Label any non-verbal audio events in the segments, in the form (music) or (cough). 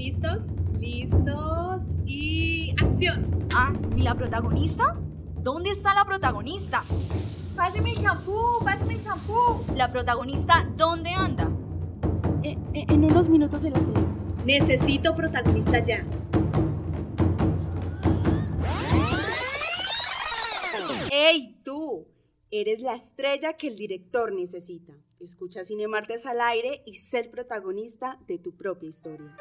¿Listos? ¿Listos? Y acción. Ah, ¿y la protagonista? ¿Dónde está la protagonista? Pásame el champú, pásame el champú. ¿La protagonista dónde anda? Eh, eh, en unos minutos en la. Necesito protagonista ya. ¡Ey, tú! Eres la estrella que el director necesita. Escucha Cine Martes al aire y ser protagonista de tu propia historia.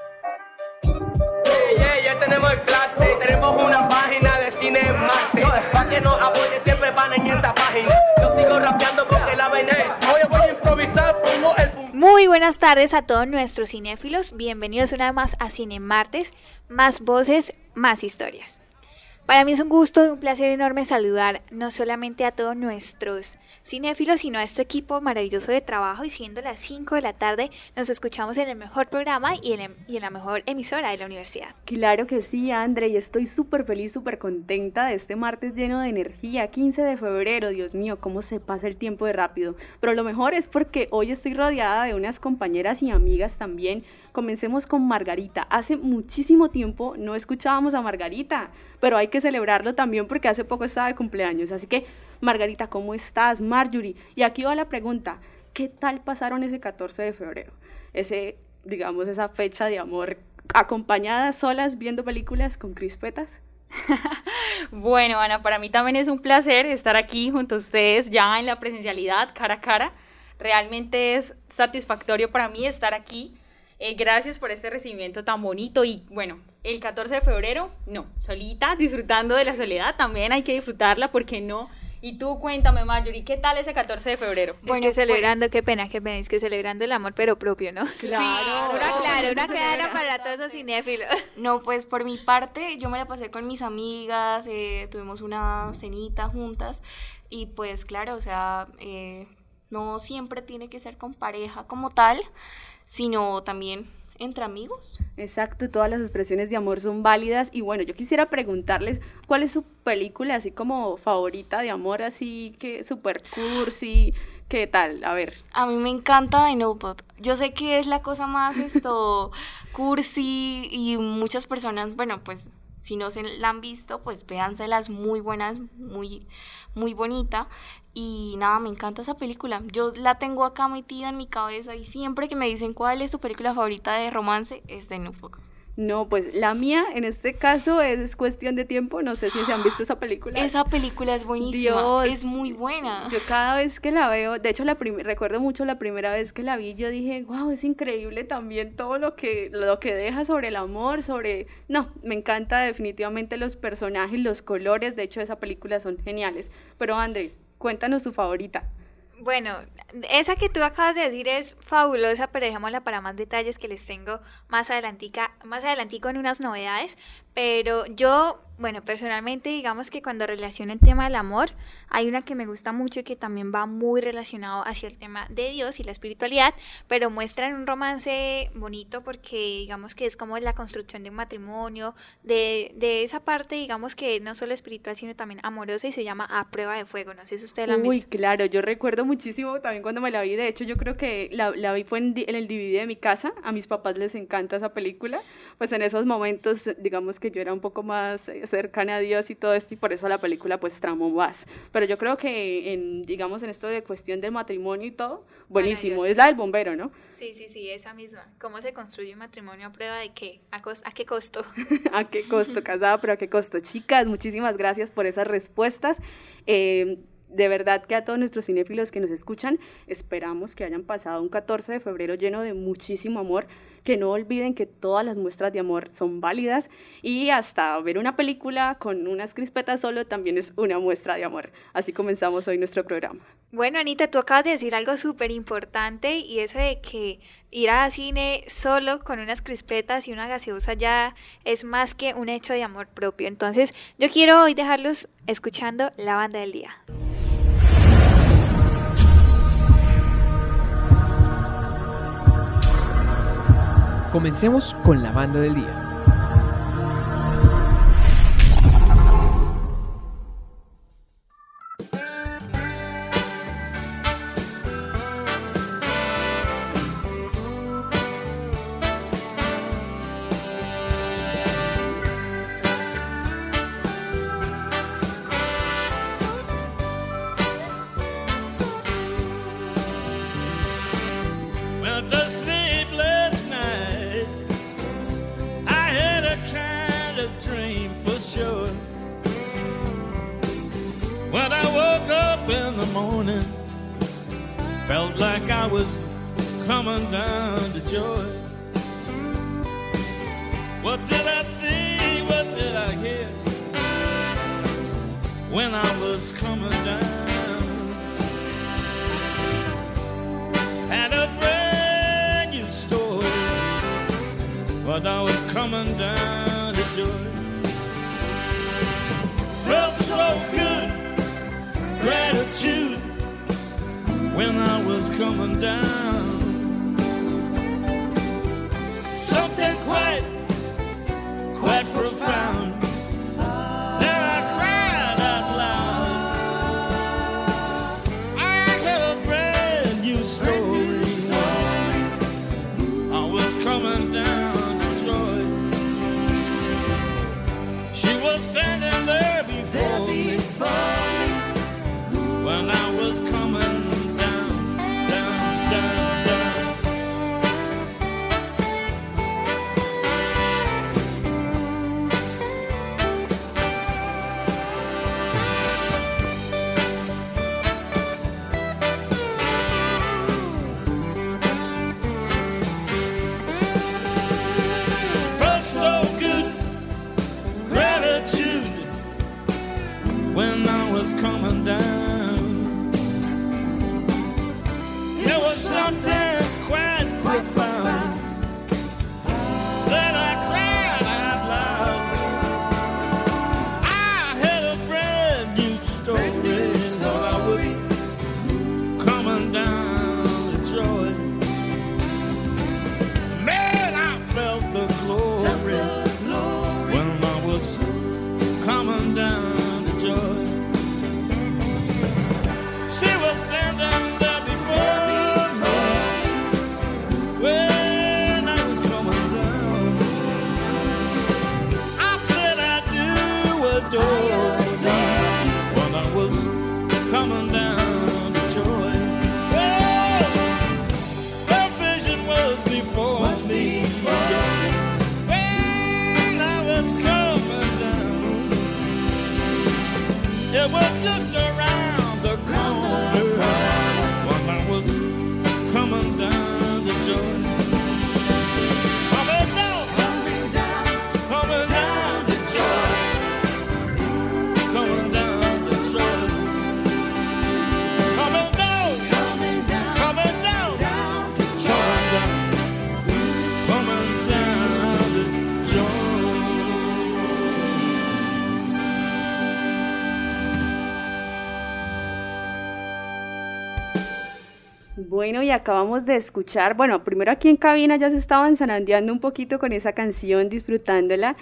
Muy buenas tardes a todos nuestros cinéfilos. Bienvenidos una vez más a Cine Martes. Más voces, más historias. Para mí es un gusto y un placer enorme saludar no solamente a todos nuestros cinéfilos, sino a este equipo maravilloso de trabajo. Y siendo las 5 de la tarde, nos escuchamos en el mejor programa y en, la mejor emisora de la universidad. Claro que sí, André, y estoy súper feliz, súper contenta de este martes lleno de energía. 15 de febrero, Dios mío, cómo se pasa el tiempo de rápido. Pero lo mejor es porque hoy estoy rodeada de unas compañeras y amigas también Comencemos con Margarita. Hace muchísimo tiempo no escuchábamos a Margarita, pero hay que celebrarlo también porque hace poco estaba de cumpleaños. Así que, Margarita, ¿cómo estás? Marjorie. Y aquí va la pregunta, ¿qué tal pasaron ese 14 de febrero? Ese, digamos, esa fecha de amor acompañadas, solas, viendo películas con crispetas. (laughs) bueno, Ana, para mí también es un placer estar aquí junto a ustedes ya en la presencialidad, cara a cara. Realmente es satisfactorio para mí estar aquí eh, gracias por este recibimiento tan bonito y bueno, el 14 de febrero, no, solita, disfrutando de la soledad, también hay que disfrutarla, porque no? Y tú cuéntame, Marjorie, ¿qué tal ese 14 de febrero? Bueno, es que celebrando, qué pena, qué pena, es que celebrando el amor, pero propio, ¿no? Claro. una claro, una clara para todos esos cinéfilos. No, pues por mi parte, yo me la pasé con mis amigas, eh, tuvimos una cenita juntas, y pues claro, o sea, eh, no siempre tiene que ser con pareja como tal, sino también entre amigos. Exacto, todas las expresiones de amor son válidas y bueno, yo quisiera preguntarles cuál es su película así como favorita de amor, así que super cursi, ¿qué tal? A ver. A mí me encanta The Notebook. Yo sé que es la cosa más esto (laughs) cursi y muchas personas, bueno, pues si no se la han visto, pues véanselas muy buenas, muy muy bonita y nada, me encanta esa película. Yo la tengo acá metida en mi cabeza y siempre que me dicen cuál es tu película favorita de romance, es de Notebook. No, pues la mía en este caso es cuestión de tiempo. No sé si se han visto esa película. Esa película es buenísima. es muy buena. Yo cada vez que la veo, de hecho la recuerdo mucho la primera vez que la vi, yo dije, wow, es increíble también todo lo que, lo que deja sobre el amor, sobre... No, me encanta definitivamente los personajes, los colores. De hecho, esa película son geniales. Pero André, cuéntanos tu favorita. Bueno, esa que tú acabas de decir es fabulosa, pero dejémosla para más detalles que les tengo más adelantica, más adelantico en unas novedades. Pero yo, bueno, personalmente digamos que cuando relaciono el tema del amor, hay una que me gusta mucho y que también va muy relacionado hacia el tema de Dios y la espiritualidad, pero muestran un romance bonito porque digamos que es como la construcción de un matrimonio, de, de esa parte digamos que no solo espiritual, sino también amorosa y se llama A Prueba de Fuego. No sé si ustedes la han visto. Uy, claro, yo recuerdo muchísimo también cuando me la vi, de hecho yo creo que la, la vi fue en, en el DVD de mi casa, a mis papás les encanta esa película, pues en esos momentos digamos que yo era un poco más eh, cercana a Dios y todo esto, y por eso la película pues tramó más. Pero yo creo que, en, digamos, en esto de cuestión del matrimonio y todo, buenísimo. Es la del bombero, ¿no? Sí, sí, sí, esa misma. ¿Cómo se construye un matrimonio a prueba de qué? ¿A, a qué costo? (laughs) ¿A qué costo? Casada, pero ¿a qué costo? Chicas, muchísimas gracias por esas respuestas. Eh, de verdad que a todos nuestros cinéfilos que nos escuchan, esperamos que hayan pasado un 14 de febrero lleno de muchísimo amor, que no olviden que todas las muestras de amor son válidas y hasta ver una película con unas crispetas solo también es una muestra de amor. Así comenzamos hoy nuestro programa. Bueno, Anita, tú acabas de decir algo súper importante y eso de que ir a cine solo con unas crispetas y una gaseosa ya es más que un hecho de amor propio. Entonces, yo quiero hoy dejarlos escuchando la banda del día. Comencemos con la banda del día. Morning felt like I was coming down to joy. What did I see? What did I hear? When I was coming down, had a brand new story. But I was coming down to joy. Gratitude when I was coming down. Y acabamos de escuchar, bueno, primero aquí en cabina ya se estaban zarandeando un poquito con esa canción, disfrutándola.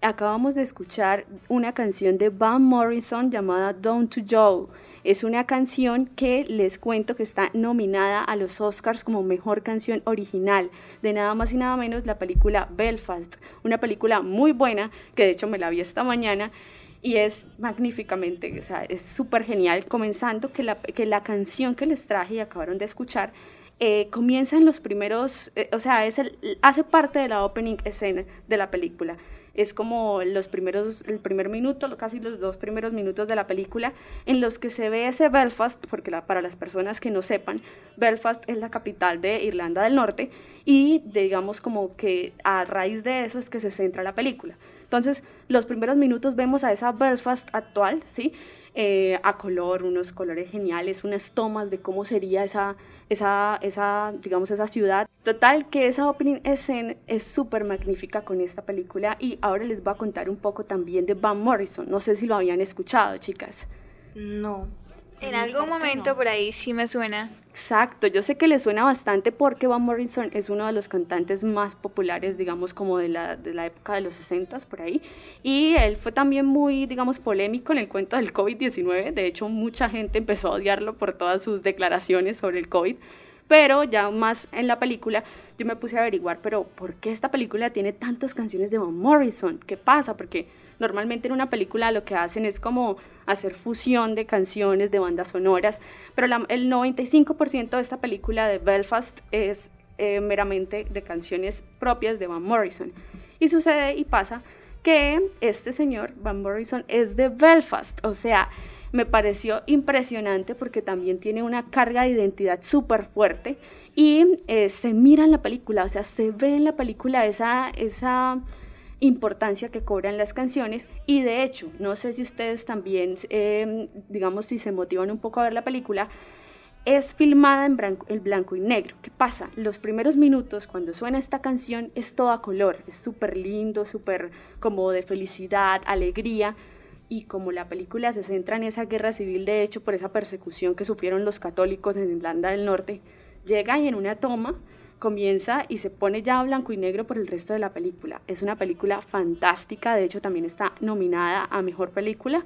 Acabamos de escuchar una canción de Van Morrison llamada Down to Joe. Es una canción que les cuento que está nominada a los Oscars como mejor canción original de nada más y nada menos la película Belfast, una película muy buena que de hecho me la vi esta mañana y es magníficamente, o sea, es súper genial, comenzando que la, que la canción que les traje y acabaron de escuchar eh, comienza en los primeros, eh, o sea, es hace parte de la opening escena de la película. Es como los primeros, el primer minuto, casi los dos primeros minutos de la película, en los que se ve ese Belfast, porque para las personas que no sepan, Belfast es la capital de Irlanda del Norte, y digamos como que a raíz de eso es que se centra la película. Entonces, los primeros minutos vemos a esa Belfast actual, ¿sí? Eh, a color, unos colores geniales, unas tomas de cómo sería esa, esa, esa, digamos, esa ciudad. Total, que esa opening scene es súper magnífica con esta película y ahora les voy a contar un poco también de Van Morrison. No sé si lo habían escuchado, chicas. No. En algún momento por ahí sí me suena. Exacto, yo sé que le suena bastante porque Van Morrison es uno de los cantantes más populares, digamos, como de la, de la época de los 60 por ahí. Y él fue también muy, digamos, polémico en el cuento del COVID-19. De hecho, mucha gente empezó a odiarlo por todas sus declaraciones sobre el COVID. Pero ya más en la película, yo me puse a averiguar, pero ¿por qué esta película tiene tantas canciones de Van Morrison? ¿Qué pasa? Porque normalmente en una película lo que hacen es como hacer fusión de canciones, de bandas sonoras, pero el 95% de esta película de Belfast es eh, meramente de canciones propias de Van Morrison. Y sucede y pasa que este señor, Van Morrison, es de Belfast, o sea, me pareció impresionante porque también tiene una carga de identidad súper fuerte y eh, se mira en la película, o sea, se ve en la película esa, esa importancia que cobran las canciones y de hecho, no sé si ustedes también, eh, digamos, si se motivan un poco a ver la película, es filmada en blanco, en blanco y negro. ¿Qué pasa? Los primeros minutos, cuando suena esta canción, es todo a color, es súper lindo, súper como de felicidad, alegría. Y como la película se centra en esa guerra civil, de hecho, por esa persecución que sufrieron los católicos en Irlanda del Norte, llega y en una toma comienza y se pone ya blanco y negro por el resto de la película. Es una película fantástica, de hecho también está nominada a Mejor Película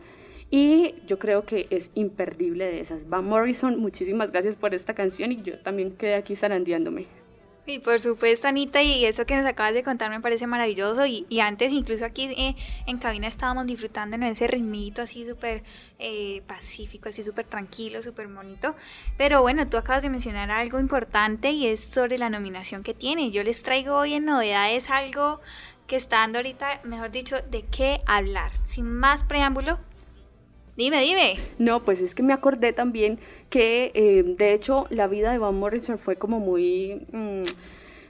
y yo creo que es imperdible de esas. Van Morrison, muchísimas gracias por esta canción y yo también quedé aquí zarandeándome. Y por supuesto, Anita, y eso que nos acabas de contar me parece maravilloso. Y, antes, incluso aquí eh, en cabina estábamos disfrutando en ese ritmito así súper eh, pacífico, así súper tranquilo, súper bonito. Pero bueno, tú acabas de mencionar algo importante y es sobre la nominación que tiene. Yo les traigo hoy en novedades algo que está dando ahorita, mejor dicho, de qué hablar. Sin más preámbulo, Dime, dime. No, pues es que me acordé también que, eh, de hecho, la vida de Van Morrison fue como muy... mm,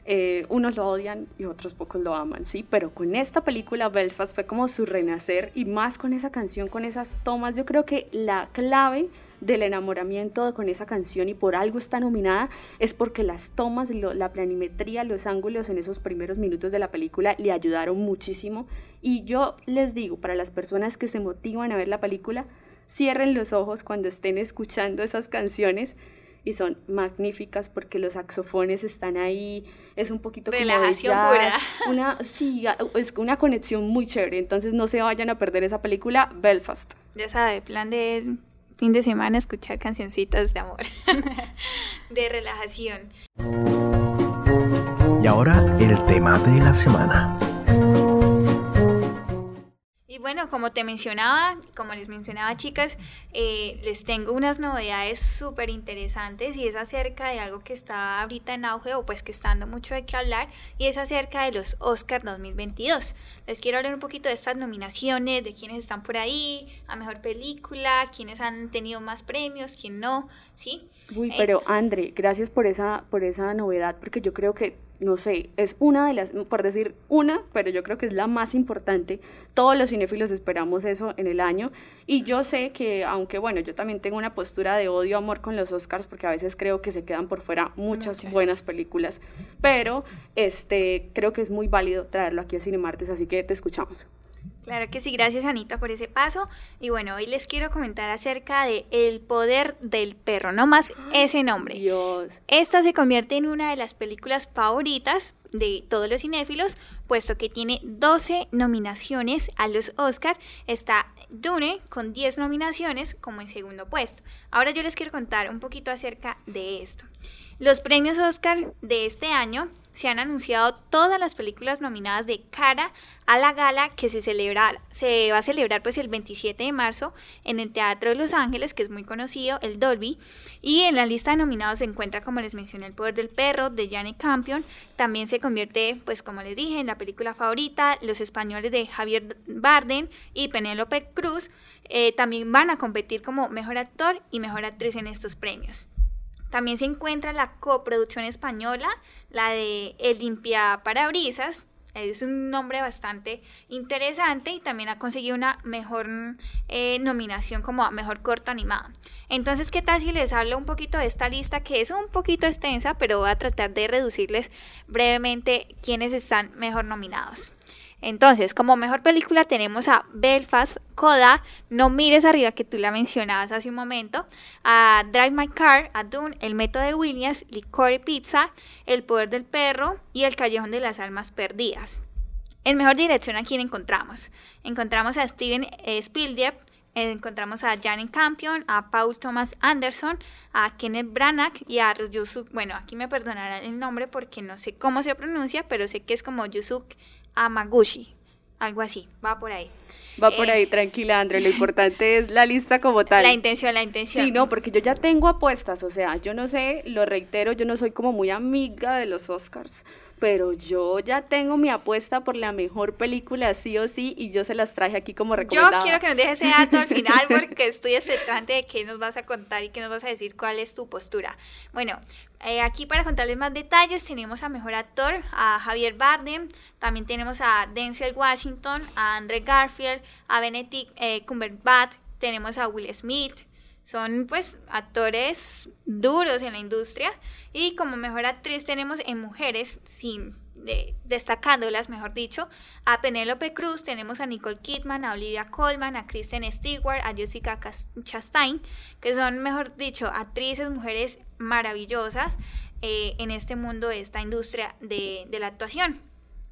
eh, unos lo odian y otros pocos lo aman, ¿sí? Pero con esta película, Belfast, fue como su renacer y más con esa canción, con esas tomas, yo creo que la clave del enamoramiento con esa canción y por algo está nominada es porque las tomas, lo- la planimetría, los ángulos en esos primeros minutos de la película le ayudaron muchísimo y yo les digo, para las personas que se motivan a ver la película, cierren los ojos cuando estén escuchando esas canciones y son magníficas porque los saxofones están ahí, es un poquito como de Relajación jazz, pura. una sí, es una conexión muy chévere, entonces no se vayan a perder esa película Belfast. Ya sabe, plan de fin de semana escuchar cancioncitas de amor, (laughs) de relajación. Y ahora el tema de la semana. Bueno, como te mencionaba, como les mencionaba chicas, eh, les tengo unas novedades súper interesantes y es acerca de algo que está ahorita en auge o pues que está dando mucho de qué hablar y es acerca de los Oscars 2022. Les quiero hablar un poquito de estas nominaciones, de quiénes están por ahí, a mejor película, quiénes han tenido más premios, quién no, ¿sí? Uy, Eh, pero André, gracias por esa, por esa novedad, porque yo creo que, no sé, es una de las, por decir una, pero yo creo que es la más importante. Todos los cinéfilos esperamos eso en el año. Y yo sé que, aunque bueno, yo también tengo una postura de odio-amor con los Oscars, porque a veces creo que se quedan por fuera muchas, Muchas. buenas películas, pero este, creo que es muy válido traerlo aquí a Cinemartes, así que te escuchamos. Claro que sí, gracias Anita por ese paso. Y bueno, hoy les quiero comentar acerca de El poder del perro, no más ese nombre. Dios. Esta se convierte en una de las películas favoritas de todos los cinéfilos, puesto que tiene 12 nominaciones a los Oscar. Está Dune con 10 nominaciones como en segundo puesto. Ahora yo les quiero contar un poquito acerca de esto. Los premios Oscar de este año se han anunciado todas las películas nominadas de cara a la gala que se celebra, se va a celebrar pues el 27 de marzo en el Teatro de Los Ángeles, que es muy conocido, el Dolby, y en la lista de nominados se encuentra, como les mencioné, El Poder del Perro de Janet Campion, también se convierte, pues como les dije, en la película favorita, Los Españoles de Javier Bardem y Penélope Cruz, eh, también van a competir como Mejor Actor y Mejor Actriz en estos premios. También se encuentra la coproducción española, la de El Limpia Parabrisas. Es un nombre bastante interesante y también ha conseguido una mejor eh, nominación como a mejor corto animado. Entonces, ¿qué tal si les hablo un poquito de esta lista que es un poquito extensa, pero voy a tratar de reducirles brevemente quiénes están mejor nominados? Entonces, como mejor película tenemos a Belfast, Coda, No mires arriba, que tú la mencionabas hace un momento, a Drive My Car, a Dune, El método de Williams, Licorice Pizza, El poder del perro y El callejón de las almas perdidas. En mejor dirección, ¿a quién encontramos? Encontramos a Steven eh, Spielberg, eh, encontramos a Janet Campion, a Paul Thomas Anderson, a Kenneth Branagh y a Yusuke, bueno, aquí me perdonarán el nombre porque no sé cómo se pronuncia, pero sé que es como Yusuke Amaguchi, algo así, va por ahí. Va por Eh, ahí, tranquila, André. Lo importante es la lista como tal. La intención, la intención. Sí, no, porque yo ya tengo apuestas, o sea, yo no sé, lo reitero, yo no soy como muy amiga de los Oscars, pero yo ya tengo mi apuesta por la mejor película sí o sí y yo se las traje aquí como Yo recomendada. quiero que nos dejes ese dato al final (laughs) porque estoy expectante de qué nos vas a contar y qué nos vas a decir cuál es tu postura. Bueno, eh, aquí para contarles más detalles tenemos a Mejor Actor, a Javier Bardem, también tenemos a Denzel Washington, a Andrew Garfield, a Benedict eh, Cumberbatch, tenemos a Will Smith, son pues actores duros en la industria. Y como mejor actriz tenemos en mujeres, sin de- destacándolas, mejor dicho, a Penélope Cruz, tenemos a Nicole Kidman, a Olivia Colman, a Kristen Stewart, a Jessica Chastain, que son, mejor dicho, actrices, mujeres maravillosas eh, en este mundo esta industria de la actuación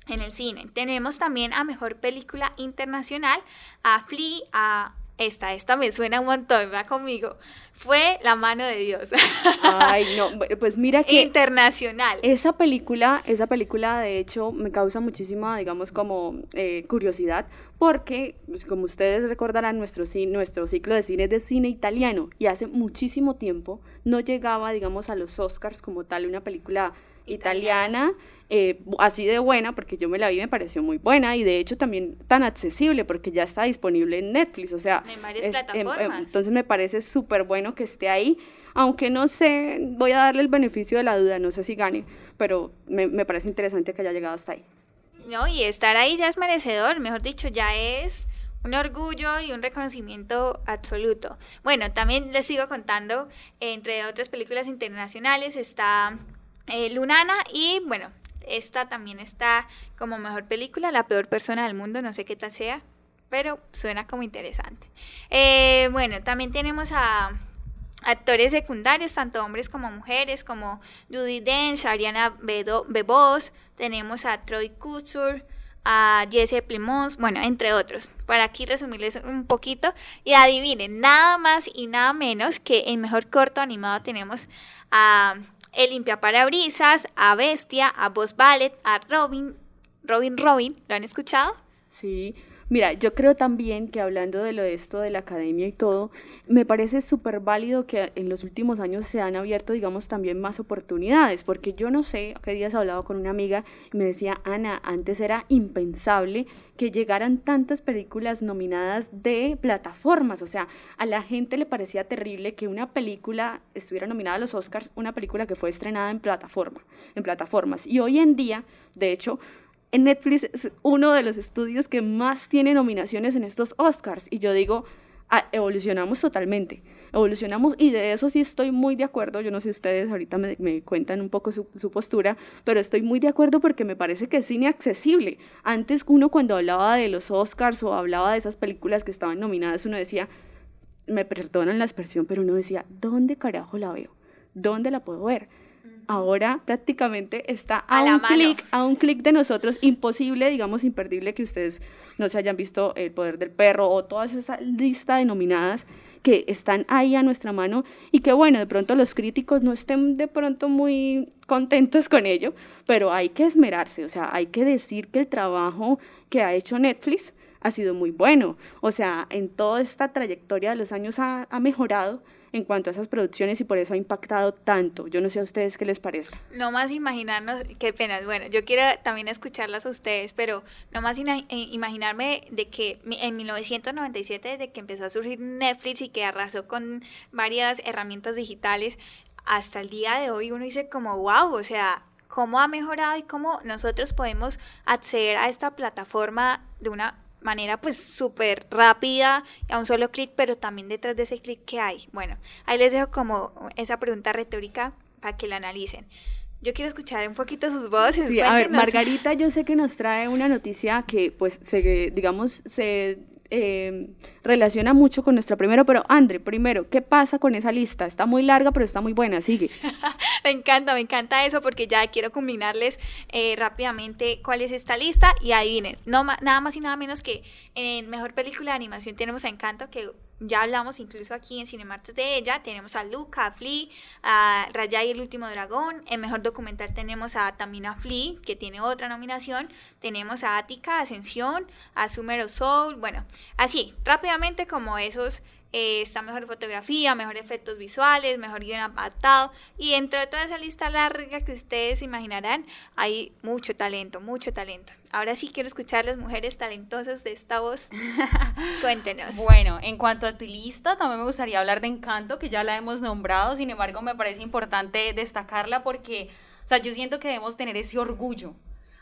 en el cine. Tenemos también a Mejor Película Internacional, a Flea, a esta, esta me suena un montón, va conmigo. Fue La mano de Dios. (laughs) Ay, no, pues mira que Internacional. esa película, esa película de hecho me causa muchísima, digamos, como eh, curiosidad, porque pues, como ustedes recordarán, nuestro, nuestro ciclo de cine es de cine italiano y hace muchísimo tiempo no llegaba, digamos, a los Oscars como tal una película italiana, eh, así de buena, porque yo me la vi y me pareció muy buena y de hecho también tan accesible porque ya está disponible en Netflix, o sea, En varias es- em- em, plataformas. entonces me parece súper bueno que esté ahí, aunque no sé, voy a darle el beneficio de la duda, no sé si gane, pero me, me parece interesante que haya llegado hasta ahí. No, y estar ahí ya es merecedor, mejor dicho, ya es un orgullo y un reconocimiento absoluto. Bueno, también les sigo contando, entre otras películas internacionales está eh, Lunana y bueno, esta también está como mejor película, La peor persona del mundo, no sé qué tal sea, pero suena como interesante. Eh, bueno, también tenemos a actores secundarios, tanto hombres como mujeres, como Judy Dench, Ariana Bebos, tenemos a Troy Kutsur, a Jesse Plimons, bueno, entre otros. Para aquí resumirles un poquito y adivinen, nada más y nada menos que en mejor corto animado tenemos a El Limpia Parabrisas, a Bestia, a Boss Ballet, a Robin, Robin Robin, ¿lo han escuchado? Sí, mira, yo creo también que hablando de lo de esto de la academia y todo, me parece súper válido que en los últimos años se han abierto, digamos, también más oportunidades, porque yo no sé, qué días he hablado con una amiga y me decía, Ana, antes era impensable que llegaran tantas películas nominadas de plataformas, o sea, a la gente le parecía terrible que una película estuviera nominada a los Oscars, una película que fue estrenada en plataforma, en plataformas, y hoy en día, de hecho, Netflix es uno de los estudios que más tiene nominaciones en estos Oscars. Y yo digo, ah, evolucionamos totalmente. Evolucionamos y de eso sí estoy muy de acuerdo. Yo no sé ustedes ahorita me, me cuentan un poco su, su postura, pero estoy muy de acuerdo porque me parece que es cine accesible. Antes uno cuando hablaba de los Oscars o hablaba de esas películas que estaban nominadas, uno decía, me perdonan la expresión, pero uno decía, ¿dónde carajo la veo? ¿Dónde la puedo ver? Ahora prácticamente está a, un clic, a un clic de nosotros, imposible, digamos, imperdible que ustedes no se hayan visto El Poder del Perro o toda esa lista de nominadas que están ahí a nuestra mano y que bueno, de pronto los críticos no estén de pronto muy contentos con ello, pero hay que esmerarse, o sea, hay que decir que el trabajo que ha hecho Netflix ha sido muy bueno, o sea, en toda esta trayectoria de los años ha, ha mejorado en cuanto a esas producciones y por eso ha impactado tanto. Yo no sé a ustedes qué les parezca. No más imaginarnos, qué pena, bueno, yo quiero también escucharlas a ustedes, pero no más eh, imaginarme de que en 1997, desde que empezó a surgir Netflix y que arrasó con varias herramientas digitales, hasta el día de hoy uno dice como, wow, o sea, cómo ha mejorado y cómo nosotros podemos acceder a esta plataforma de una manera pues súper rápida a un solo clic, pero también detrás de ese clic que hay. Bueno, ahí les dejo como esa pregunta retórica para que la analicen. Yo quiero escuchar un poquito sus voces. Sí, a ver. Margarita, yo sé que nos trae una noticia que, pues, se, digamos, se eh, relaciona mucho con nuestra primera, pero Andre, primero, ¿qué pasa con esa lista? Está muy larga, pero está muy buena, sigue. (laughs) Me encanta, me encanta eso porque ya quiero combinarles eh, rápidamente cuál es esta lista y ahí vienen. No, nada más y nada menos que en Mejor Película de Animación tenemos a Encanto, que ya hablamos incluso aquí en Cinemartes de ella. Tenemos a Luca, a Flea, a Raya y el Último Dragón. En Mejor Documental tenemos a también a Flea, que tiene otra nominación. Tenemos a Attica, Ascensión, a Summer of Soul. Bueno, así, rápidamente como esos eh, está mejor fotografía, mejor efectos visuales, mejor guion adaptado. Y dentro de toda esa lista larga que ustedes imaginarán, hay mucho talento, mucho talento. Ahora sí quiero escuchar a las mujeres talentosas de esta voz. (laughs) Cuéntenos. Bueno, en cuanto a tu lista, también me gustaría hablar de Encanto, que ya la hemos nombrado, sin embargo me parece importante destacarla porque, o sea, yo siento que debemos tener ese orgullo.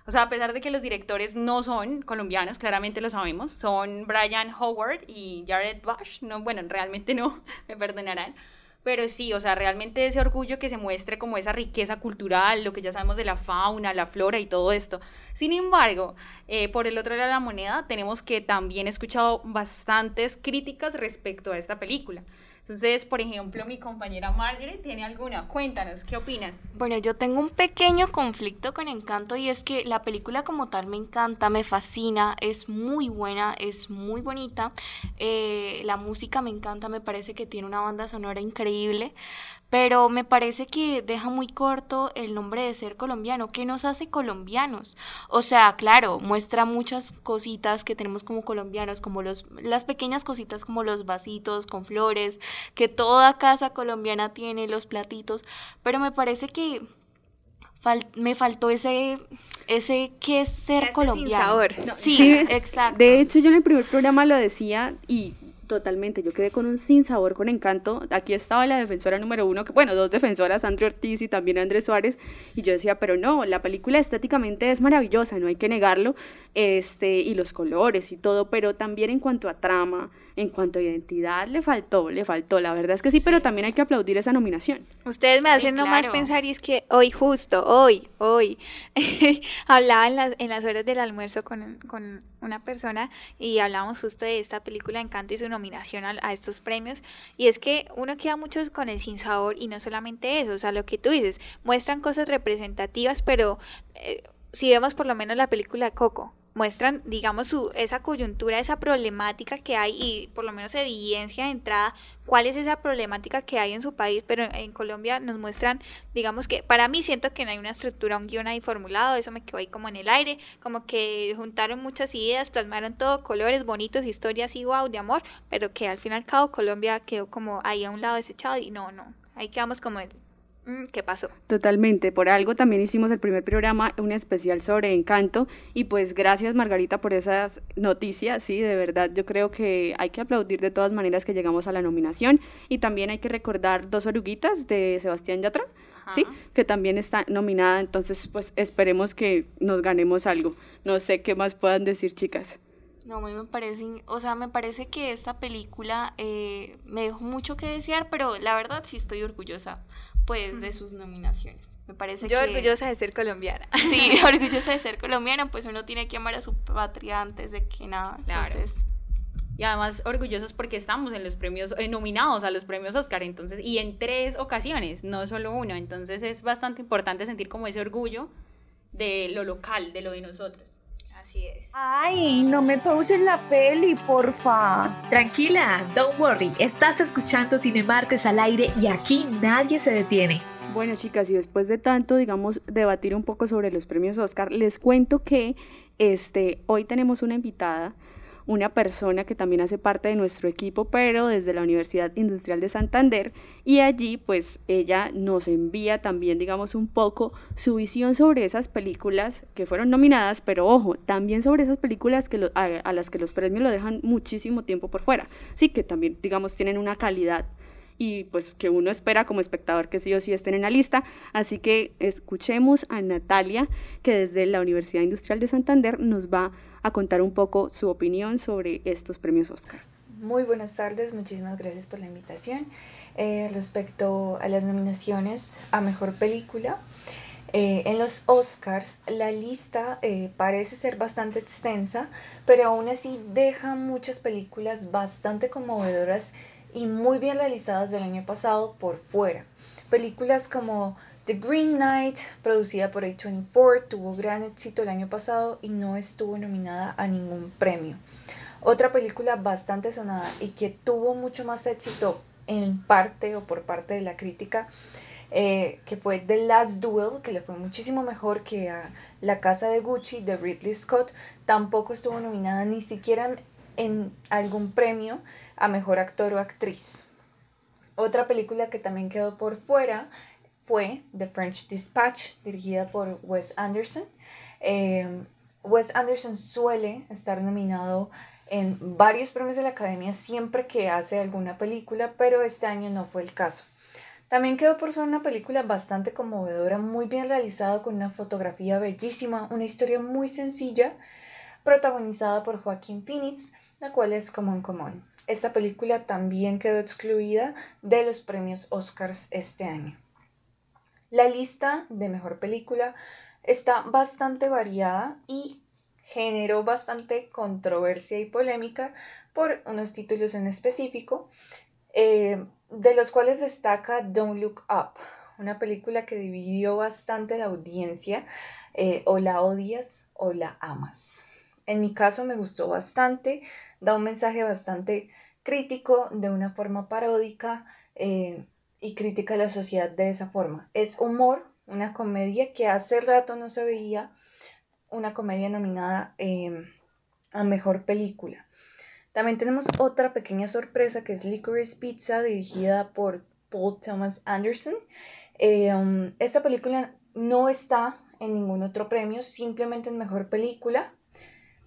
O sea, a pesar de que los directores no son colombianos, claramente lo sabemos, son Brian Howard y Jared Bush, no, bueno, realmente no, (laughs) me perdonarán, pero sí, o sea, realmente ese orgullo que se muestre como esa riqueza cultural, lo que ya sabemos de la fauna, la flora y todo esto. Sin embargo, eh, por el otro lado de la moneda, tenemos que también he escuchado bastantes críticas respecto a esta película. Entonces, por ejemplo, mi compañera Margaret tiene alguna. Cuéntanos, ¿qué opinas? Bueno, yo tengo un pequeño conflicto con Encanto y es que la película como tal me encanta, me fascina, es muy buena, es muy bonita. Eh, la música me encanta, me parece que tiene una banda sonora increíble, pero me parece que deja muy corto el nombre de ser colombiano. ¿Qué nos hace colombianos? O sea, claro, muestra muchas cositas que tenemos como colombianos, como los, las pequeñas cositas como los vasitos con flores, que toda casa colombiana tiene, los platitos, pero me parece que fal- me faltó ese, ese que es ser Este colombiano. sabor. Sí, Sí, es- exacto. De hecho, yo en el primer programa lo decía y totalmente, yo quedé con un sinsabor con encanto. Aquí estaba la defensora número uno, que, bueno, dos defensoras, Andrea Ortiz y también Andrés Suárez, y yo decía, pero no, la película estéticamente es maravillosa, no hay que negarlo, este, y los colores y todo, pero también en cuanto a trama, en cuanto a identidad, le faltó, le faltó, la verdad es que sí, pero también hay que aplaudir esa nominación. Ustedes me hacen nomás claro. pensar y es que hoy justo, hoy, hoy, (laughs) hablaba en las, en las horas del almuerzo con, con una persona y hablábamos justo de esta película Encanto y su nominación a, a estos premios. Y es que uno queda mucho con el sinsabor y no solamente eso, o sea, lo que tú dices, muestran cosas representativas, pero eh, si vemos por lo menos la película Coco, muestran, digamos, su, esa coyuntura, esa problemática que hay y por lo menos evidencia de entrada cuál es esa problemática que hay en su país, pero en Colombia nos muestran, digamos que para mí siento que no hay una estructura, un guion ahí formulado, eso me quedó ahí como en el aire, como que juntaron muchas ideas, plasmaron todo, colores bonitos, historias y wow, de amor, pero que al fin y al cabo Colombia quedó como ahí a un lado desechado y no, no, ahí quedamos como el, ¿qué pasó? Totalmente, por algo también hicimos el primer programa, un especial sobre Encanto, y pues gracias Margarita por esas noticias, sí, de verdad yo creo que hay que aplaudir de todas maneras que llegamos a la nominación, y también hay que recordar Dos oruguitas de Sebastián Yatra, sí, que también está nominada, entonces pues esperemos que nos ganemos algo, no sé qué más puedan decir chicas. No, a mí me parece, o sea, me parece que esta película eh, me dejó mucho que desear, pero la verdad sí estoy orgullosa, pues, de sus nominaciones. Me parece Yo que... orgullosa de ser colombiana. Sí, (laughs) orgullosa de ser colombiana, pues uno tiene que amar a su patria antes de que nada. Claro. Entonces, Y además orgullosos porque estamos en los premios, eh, nominados a los premios Oscar, entonces, y en tres ocasiones, no solo uno. Entonces es bastante importante sentir como ese orgullo de lo local, de lo de nosotros. Así es. Ay, no me pausen la peli, porfa. Tranquila, don't worry, estás escuchando Cinemartes al aire y aquí nadie se detiene. Bueno, chicas, y después de tanto, digamos, debatir un poco sobre los premios Oscar, les cuento que este, hoy tenemos una invitada, una persona que también hace parte de nuestro equipo, pero desde la Universidad Industrial de Santander, y allí pues ella nos envía también, digamos, un poco su visión sobre esas películas que fueron nominadas, pero ojo, también sobre esas películas que a, a las que los premios lo dejan muchísimo tiempo por fuera, sí, que también, digamos, tienen una calidad y pues que uno espera como espectador que sí o sí estén en la lista. Así que escuchemos a Natalia, que desde la Universidad Industrial de Santander nos va a contar un poco su opinión sobre estos premios Oscar. Muy buenas tardes, muchísimas gracias por la invitación. Eh, respecto a las nominaciones a Mejor Película, eh, en los Oscars la lista eh, parece ser bastante extensa, pero aún así deja muchas películas bastante conmovedoras y muy bien realizadas del año pasado por fuera. Películas como The Green Knight, producida por A24, tuvo gran éxito el año pasado y no estuvo nominada a ningún premio. Otra película bastante sonada y que tuvo mucho más éxito en parte o por parte de la crítica, eh, que fue The Last Duel, que le fue muchísimo mejor que a La Casa de Gucci de Ridley Scott, tampoco estuvo nominada ni siquiera en algún premio a mejor actor o actriz. Otra película que también quedó por fuera fue The French Dispatch, dirigida por Wes Anderson. Eh, Wes Anderson suele estar nominado en varios premios de la Academia siempre que hace alguna película, pero este año no fue el caso. También quedó por fuera una película bastante conmovedora, muy bien realizada con una fotografía bellísima, una historia muy sencilla, protagonizada por Joaquín Phoenix, la cual es Común Común. Esta película también quedó excluida de los premios Oscars este año. La lista de mejor película está bastante variada y generó bastante controversia y polémica por unos títulos en específico, eh, de los cuales destaca Don't Look Up, una película que dividió bastante la audiencia, eh, o la odias o la amas. En mi caso me gustó bastante, da un mensaje bastante crítico de una forma paródica eh, y crítica a la sociedad de esa forma. Es humor, una comedia que hace rato no se veía, una comedia nominada em, a Mejor Película. También tenemos otra pequeña sorpresa que es Licorice Pizza, dirigida por Paul Thomas Anderson. Em, esta película no está en ningún otro premio, simplemente en Mejor Película.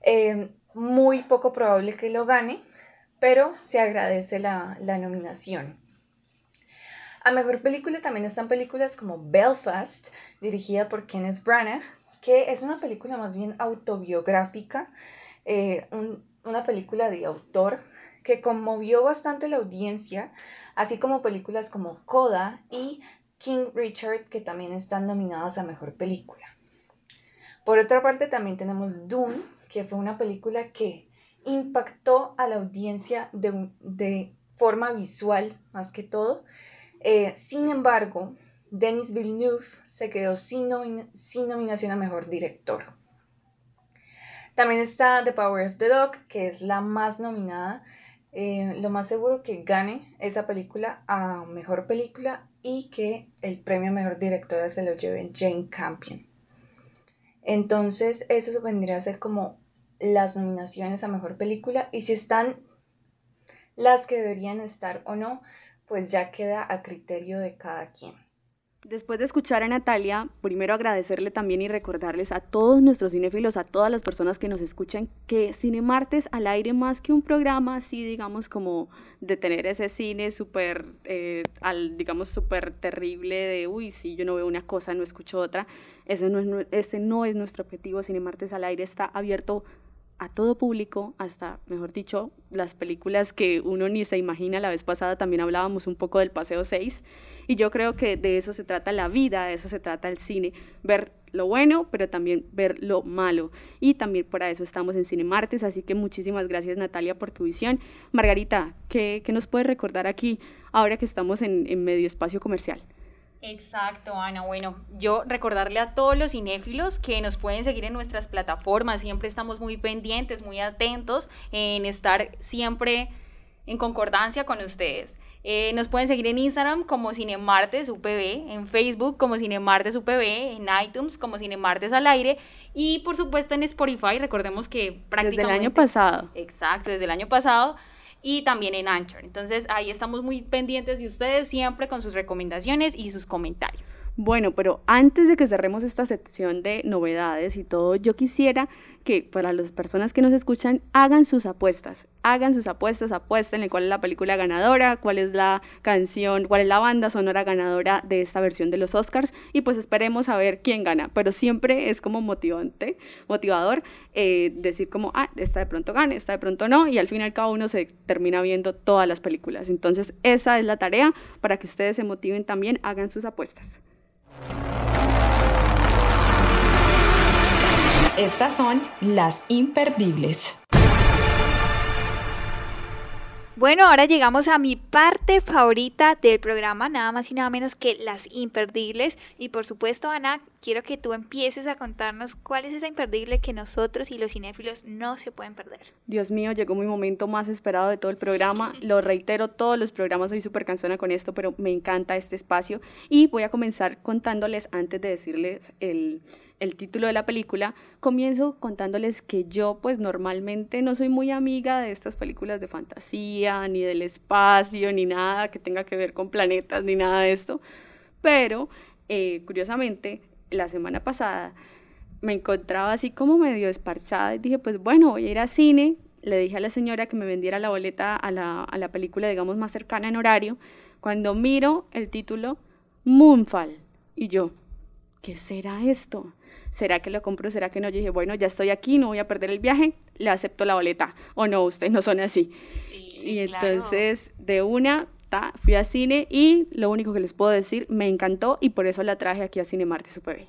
Em, muy poco probable que lo gane, pero se agradece la, la nominación. A Mejor Película también están películas como Belfast, dirigida por Kenneth Branagh, que es una película más bien autobiográfica, eh, una película de autor que conmovió bastante la audiencia, así como películas como Coda y King Richard, que también están nominadas a Mejor Película. Por otra parte, también tenemos Dune, que fue una película que impactó a la audiencia de, forma visual más que todo. Eh, sin embargo, Denis Villeneuve se quedó sin, nominación a Mejor Director. También está The Power of the Dog, que es la más nominada. Eh, lo más seguro que gane esa película a Mejor Película y que el premio a Mejor Directora se lo lleve Jane Campion. Entonces, eso vendría a ser como las nominaciones a Mejor Película y si están las que deberían estar o no, pues ya queda a criterio de cada quien. Después de escuchar a Natalia, primero agradecerle también y recordarles a todos nuestros cinéfilos, a todas las personas que nos escuchan, que Cine Martes al aire más que un programa así, digamos, como de tener ese cine súper, eh, digamos, súper terrible de, uy, si yo no veo una cosa, no escucho otra. Ese no es, ese no es nuestro objetivo. Cine Martes al aire está abierto a todo público, hasta, mejor dicho, las películas que uno ni se imagina. La vez pasada también hablábamos un poco del Paseo 6 y yo creo que de eso se trata la vida, de eso se trata el cine, ver lo bueno, pero también ver lo malo. Y también para eso estamos en Cine Martes, así que muchísimas gracias Natalia por tu visión. Margarita, ¿qué, nos puedes recordar aquí ahora que estamos en medio espacio comercial? Exacto, Ana. Bueno, yo recordarle a todos los cinéfilos que nos pueden seguir en nuestras plataformas. Siempre estamos muy pendientes, muy atentos en estar siempre en concordancia con ustedes. Eh, nos pueden seguir en Instagram como Cinemartes UPB, en Facebook como Cinemartes UPB, en iTunes como Cinemartes al aire y por supuesto en Spotify. Recordemos que prácticamente... Desde el año pasado. Exacto, desde el año pasado y también en Anchor. Entonces ahí estamos muy pendientes de ustedes siempre con sus recomendaciones y sus comentarios. Bueno, pero antes de que cerremos esta sección de novedades y todo, yo quisiera que para las personas que nos escuchan hagan sus apuestas, hagan sus apuestas, apuesten en cuál es la película ganadora, cuál es la canción, cuál es la banda sonora ganadora de esta versión de los Oscars y pues esperemos a ver quién gana, pero siempre es como motivante, motivador eh, decir como, ah, esta de pronto gane, esta de pronto no y al final cada uno se termina viendo todas las películas. Entonces esa es la tarea para que ustedes se motiven también, hagan sus apuestas. Estas son las imperdibles. Bueno, ahora llegamos a mi parte favorita del programa, nada más y nada menos que las imperdibles. Y por supuesto, Ana, quiero que tú empieces a contarnos cuál es esa imperdible que nosotros y los cinéfilos no se pueden perder. Dios mío, llegó mi momento más esperado de todo el programa. (laughs) Lo reitero, todos los programas soy súper cansona con esto, pero me encanta este espacio. Y voy a comenzar contándoles, antes de decirles el, el título de la película, comienzo contándoles que yo pues normalmente no soy muy amiga de estas películas de fantasía, ni del espacio, ni nada que tenga que ver con planetas, ni nada de esto. Pero, eh, curiosamente, la semana pasada me encontraba así como medio desparchada y dije, pues bueno, voy a ir a cine. Le dije a la señora que me vendiera la boleta a la, a la película, digamos, más cercana en horario. Cuando miro el título, Moonfall. Y yo, ¿qué será esto? ¿Será que lo compro? ¿Será que no? Yo dije, bueno, ya estoy aquí, no voy a perder el viaje, le acepto la boleta. O no, ustedes no son así. y claro. entonces, de una, ta, fui a cine y lo único que les puedo decir, me encantó y por eso la traje aquí a Cine Marte UPB.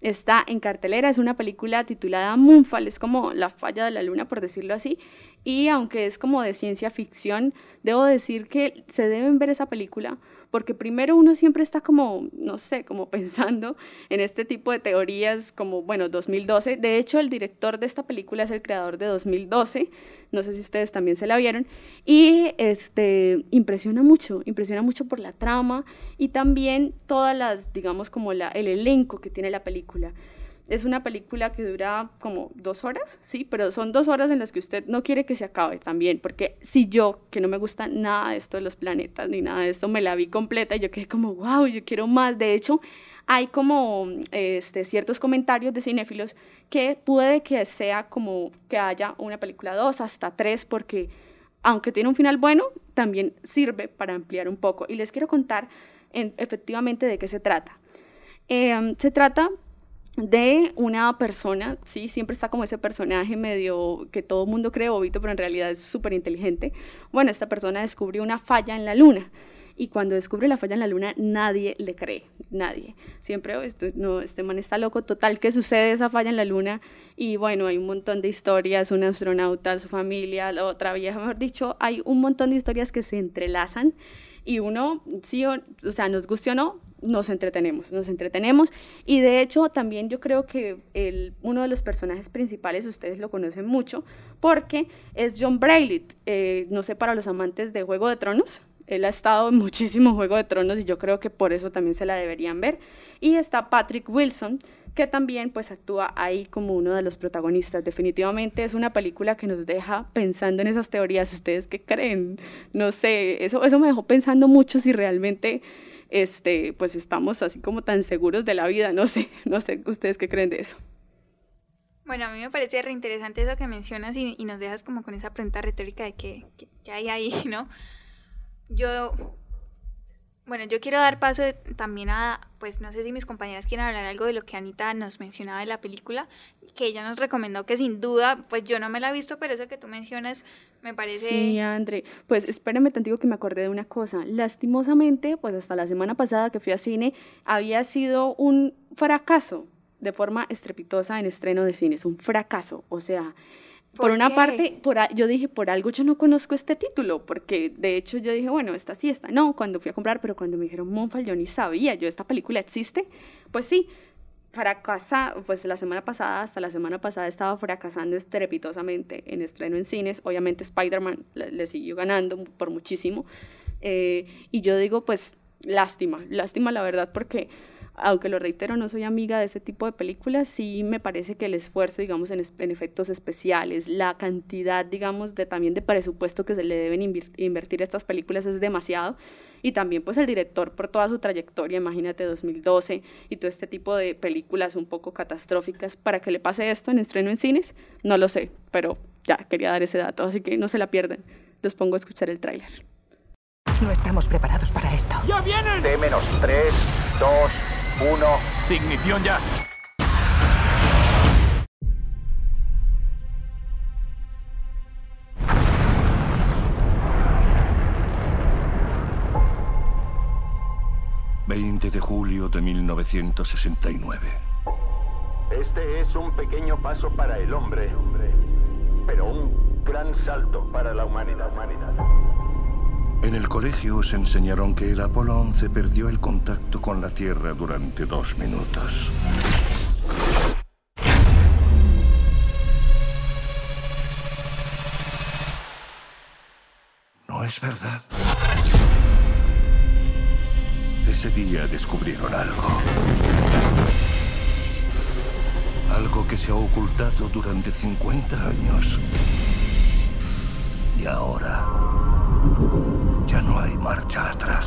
Está en cartelera, es una película titulada Moonfall, es como la falla de la luna, por decirlo así. Y aunque es como de ciencia ficción, debo decir que se deben ver esa película porque primero uno siempre está como, no sé, como (laughs) pensando en este tipo de teorías como, bueno, 2012. De hecho, el director de esta película es el creador de 2012. No sé si ustedes también se la vieron. Y este, impresiona mucho, impresiona mucho por la trama y también todas las, digamos, como la, el elenco que tiene la película. Es una película que dura como dos horas, sí, pero son dos horas en las que usted no quiere que se acabe también, porque si yo, que no me gusta nada de esto de los planetas ni nada de esto, me la vi completa y yo quedé como, wow, yo quiero más. De hecho, hay como este, ciertos comentarios de cinéfilos que puede que sea como que haya una película dos hasta tres, porque aunque tiene un final bueno, también sirve para ampliar un poco. Y les quiero contar en, efectivamente de qué se trata. Eh, se trata de una persona, sí, siempre está como ese personaje medio que todo el mundo cree bobito, pero en realidad es súper inteligente. Bueno, esta persona descubrió una falla en la luna y cuando descubre la falla en la luna nadie le cree, nadie. Siempre, oh, esto, no, este man está loco, total que sucede esa falla en la luna y bueno, hay un montón de historias, un astronauta, su familia, la otra vieja, mejor dicho, hay un montón de historias que se entrelazan y uno, sí, o, o sea, nos guste o no, nos entretenemos, nos entretenemos y de hecho también yo creo que el, uno de los personajes principales, ustedes lo conocen mucho, porque es John Braylett, eh, no sé, para los amantes de Juego de Tronos, él ha estado en muchísimo Juego de Tronos y yo creo que por eso también se la deberían ver. Y está Patrick Wilson, que también pues actúa ahí como uno de los protagonistas. Definitivamente es una película que nos deja pensando en esas teorías. ¿Ustedes qué creen? No sé, eso, eso me dejó pensando mucho si realmente este, pues estamos así como tan seguros de la vida. No sé, (laughs) no sé, ¿ustedes qué creen de eso? Bueno, a mí me parece reinteresante eso que mencionas y, y nos dejas como con esa pregunta retórica de qué, hay ahí, (laughs) ¿no? Yo, bueno, yo quiero dar paso también a, pues no sé si mis compañeras quieren hablar algo de lo que Anita nos mencionaba de la película, que ella nos recomendó que sin duda, pues yo no me la he visto, pero eso que tú mencionas me parece... Sí, André, pues espérame tantico que me acordé de una cosa. Lastimosamente, pues hasta la semana pasada que fui a cine, había sido un fracaso de forma estrepitosa en estreno de cines, un fracaso, o sea... Por, ¿Por una parte, por, yo dije, por algo yo no conozco este título, porque de hecho yo dije, bueno, esta sí, esta no, cuando fui a comprar, pero cuando me dijeron Monfal yo ni sabía, yo, ¿esta película existe? Pues sí, fracasa, pues la semana pasada, hasta la semana pasada estaba fracasando estrepitosamente en estreno en cines, obviamente Spider-Man le, le siguió ganando por muchísimo, eh, y yo digo, pues lástima, lástima la verdad, porque aunque lo reitero, no soy amiga de ese tipo de películas, sí me parece que el esfuerzo, digamos, en, es- en efectos especiales, la cantidad, digamos, de también de presupuesto que se le deben invir- invertir a estas películas es demasiado. Y también, pues, el director por toda su trayectoria, imagínate, 2012 y todo este tipo de películas un poco catastróficas, para que le pase esto en estreno en cines, no lo sé, pero ya quería dar ese dato, así que no se la pierdan. Los pongo a escuchar el tráiler. No estamos preparados para esto. ¡Ya vienen! T menos 3, 2, 1. Ignición ya. ...20 de julio de 1969. Este es un pequeño paso para el hombre, pero un gran salto para la humanidad. humanidad. En el colegio os enseñaron que el Apolo 11 perdió el contacto con la Tierra durante dos minutos. No es verdad. Ese día descubrieron algo. Algo que se ha ocultado durante 50 años. Y ahora ya no hay marcha atrás.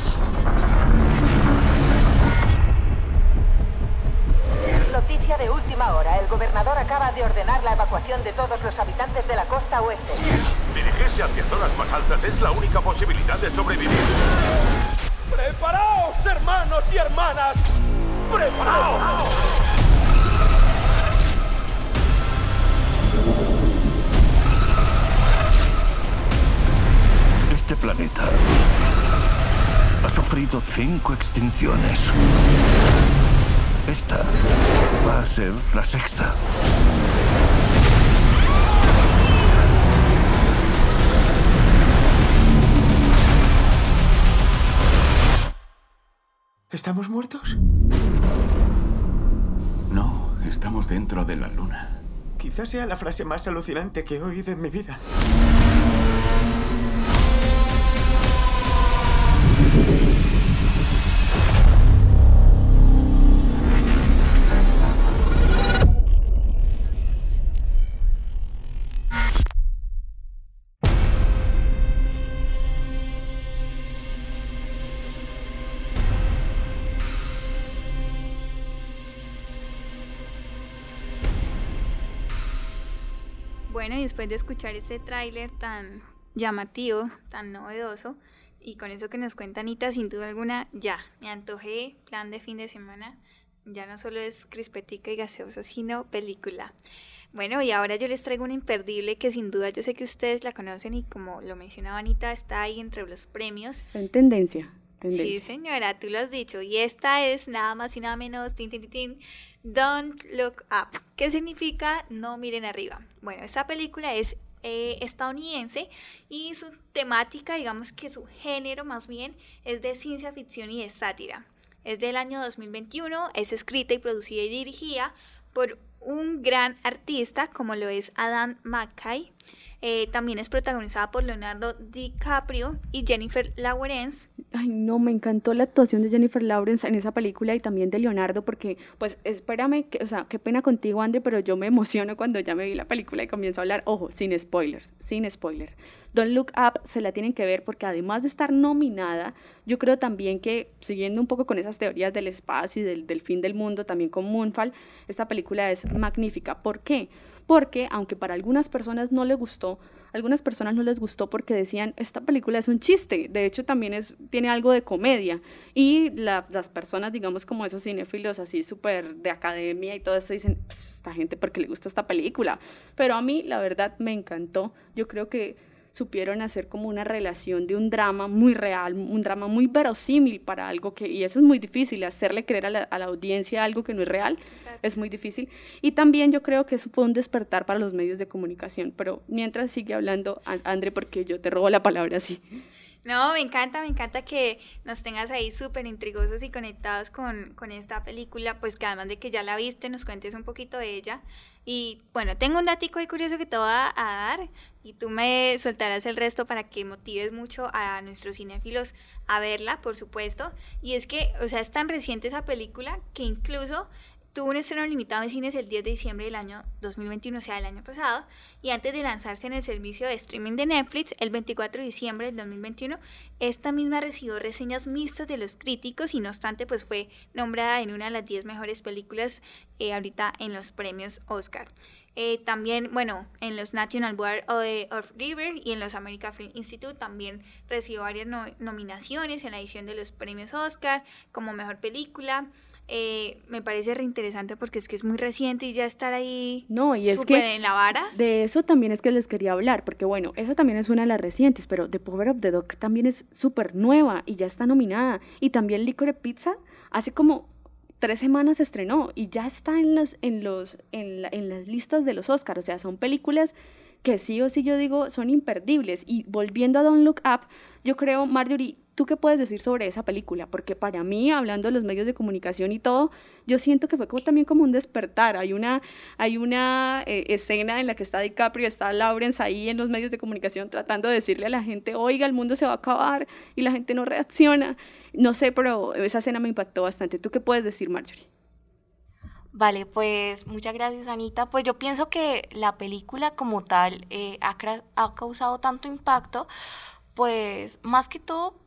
Noticia de última hora. El gobernador acaba de ordenar la evacuación de todos los habitantes de la costa oeste. Dirigirse hacia zonas más altas es la única posibilidad de sobrevivir. ¡Preparaos, hermanos y hermanas! ¡Preparaos! Planeta ha sufrido cinco extinciones. Esta va a ser la sexta. ¿Estamos muertos? No, estamos dentro de la luna. Quizás sea la frase más alucinante que he oído en mi vida. Después de escuchar este tráiler tan llamativo, tan novedoso, y con eso que nos cuenta Anita, sin duda alguna, ya, me antojé, plan de fin de semana, ya no solo es crispetica y gaseosa, sino película. Bueno, y ahora yo les traigo una imperdible que sin duda yo sé que ustedes la conocen y como lo mencionaba Anita, está ahí entre los premios. Está en tendencia. Sí, señora, tú lo has dicho. Y esta es nada más y nada menos, tin, tin, tin, Don't Look Up. ¿Qué significa no miren arriba? Bueno, esta película es eh, estadounidense y su temática, digamos que su género más bien, es de ciencia ficción y de sátira. Es del año 2021, es escrita y producida y dirigida por un gran artista como lo es Adam McKay. Eh, también es protagonizada por Leonardo DiCaprio y Jennifer Lawrence. Ay, no, me encantó la actuación de Jennifer Lawrence en esa película y también de Leonardo, porque, pues, espérame, que, o sea, qué pena contigo, André, pero yo me emociono cuando ya me vi la película y comienzo a hablar, ojo, sin spoilers, sin spoiler. Don't Look Up se la tienen que ver porque además de estar nominada, yo creo también que, siguiendo un poco con esas teorías del espacio y del, del fin del mundo, también con Moonfall, esta película es magnífica. ¿Por qué? Porque, aunque para algunas personas no les gustó, algunas personas no les gustó porque decían, esta película es un chiste, de hecho también es, tiene algo de comedia. Y la- las personas, digamos, como esos cinéfilos así súper de academia y todo eso, dicen, "Ps, esta gente, ¿por qué le gusta esta película? Pero a mí, la verdad, me encantó. Yo creo que supieron hacer como una relación de un drama muy real, un drama muy verosímil para algo que, y eso es muy difícil, hacerle creer a la, a la audiencia algo que no es real, es muy difícil. Y también yo creo que eso fue un despertar para los medios de comunicación, pero mientras sigue hablando, An- André, porque yo te robo la palabra así. No, me encanta, me encanta que nos tengas ahí súper intrigosos y conectados con, con esta película, pues que además de que ya la viste, nos cuentes un poquito de ella. Y bueno, tengo un datico ahí curioso que te voy a, a dar y tú me soltarás el resto para que motives mucho a nuestros cinéfilos a verla, por supuesto. Y es que, o sea, es tan reciente esa película que incluso tuvo un estreno limitado en cines el 10 de diciembre del año 2021, o sea, el año pasado, y antes de lanzarse en el servicio de streaming de Netflix el 24 de diciembre del 2021, esta misma recibió reseñas mixtas de los críticos y no obstante, pues fue nombrada en una de las 10 mejores películas eh, ahorita en los premios Oscar. Eh, también, bueno, en los National Board of, of River y en los American Film Institute también recibió varias no- nominaciones en la edición de los premios Oscar como mejor película. Eh, me parece reinteresante porque es que es muy reciente y ya estar ahí No, y es que en la vara. de eso también es que les quería hablar, porque bueno, esa también es una de las recientes, pero The Power of the Dog también es súper nueva y ya está nominada. Y también Licorice Pizza hace como tres semanas se estrenó y ya está en los, en los, en la- en las listas de los Oscars. O sea, son películas que sí o sí yo digo son imperdibles. Y volviendo a Don't Look Up, yo creo, Marjorie, ¿tú qué puedes decir sobre esa película? Porque para mí, hablando de los medios de comunicación y todo, yo siento que fue como, también como un despertar. Hay una, hay una eh, escena en la que está DiCaprio, está Lawrence ahí en los medios de comunicación tratando de decirle a la gente, oiga, el mundo se va a acabar y la gente no reacciona. No sé, pero esa escena me impactó bastante. ¿Tú qué puedes decir, Marjorie? Vale, pues muchas gracias Anita. Pues yo pienso que la película como tal eh, ha, ha causado tanto impacto, pues más que todo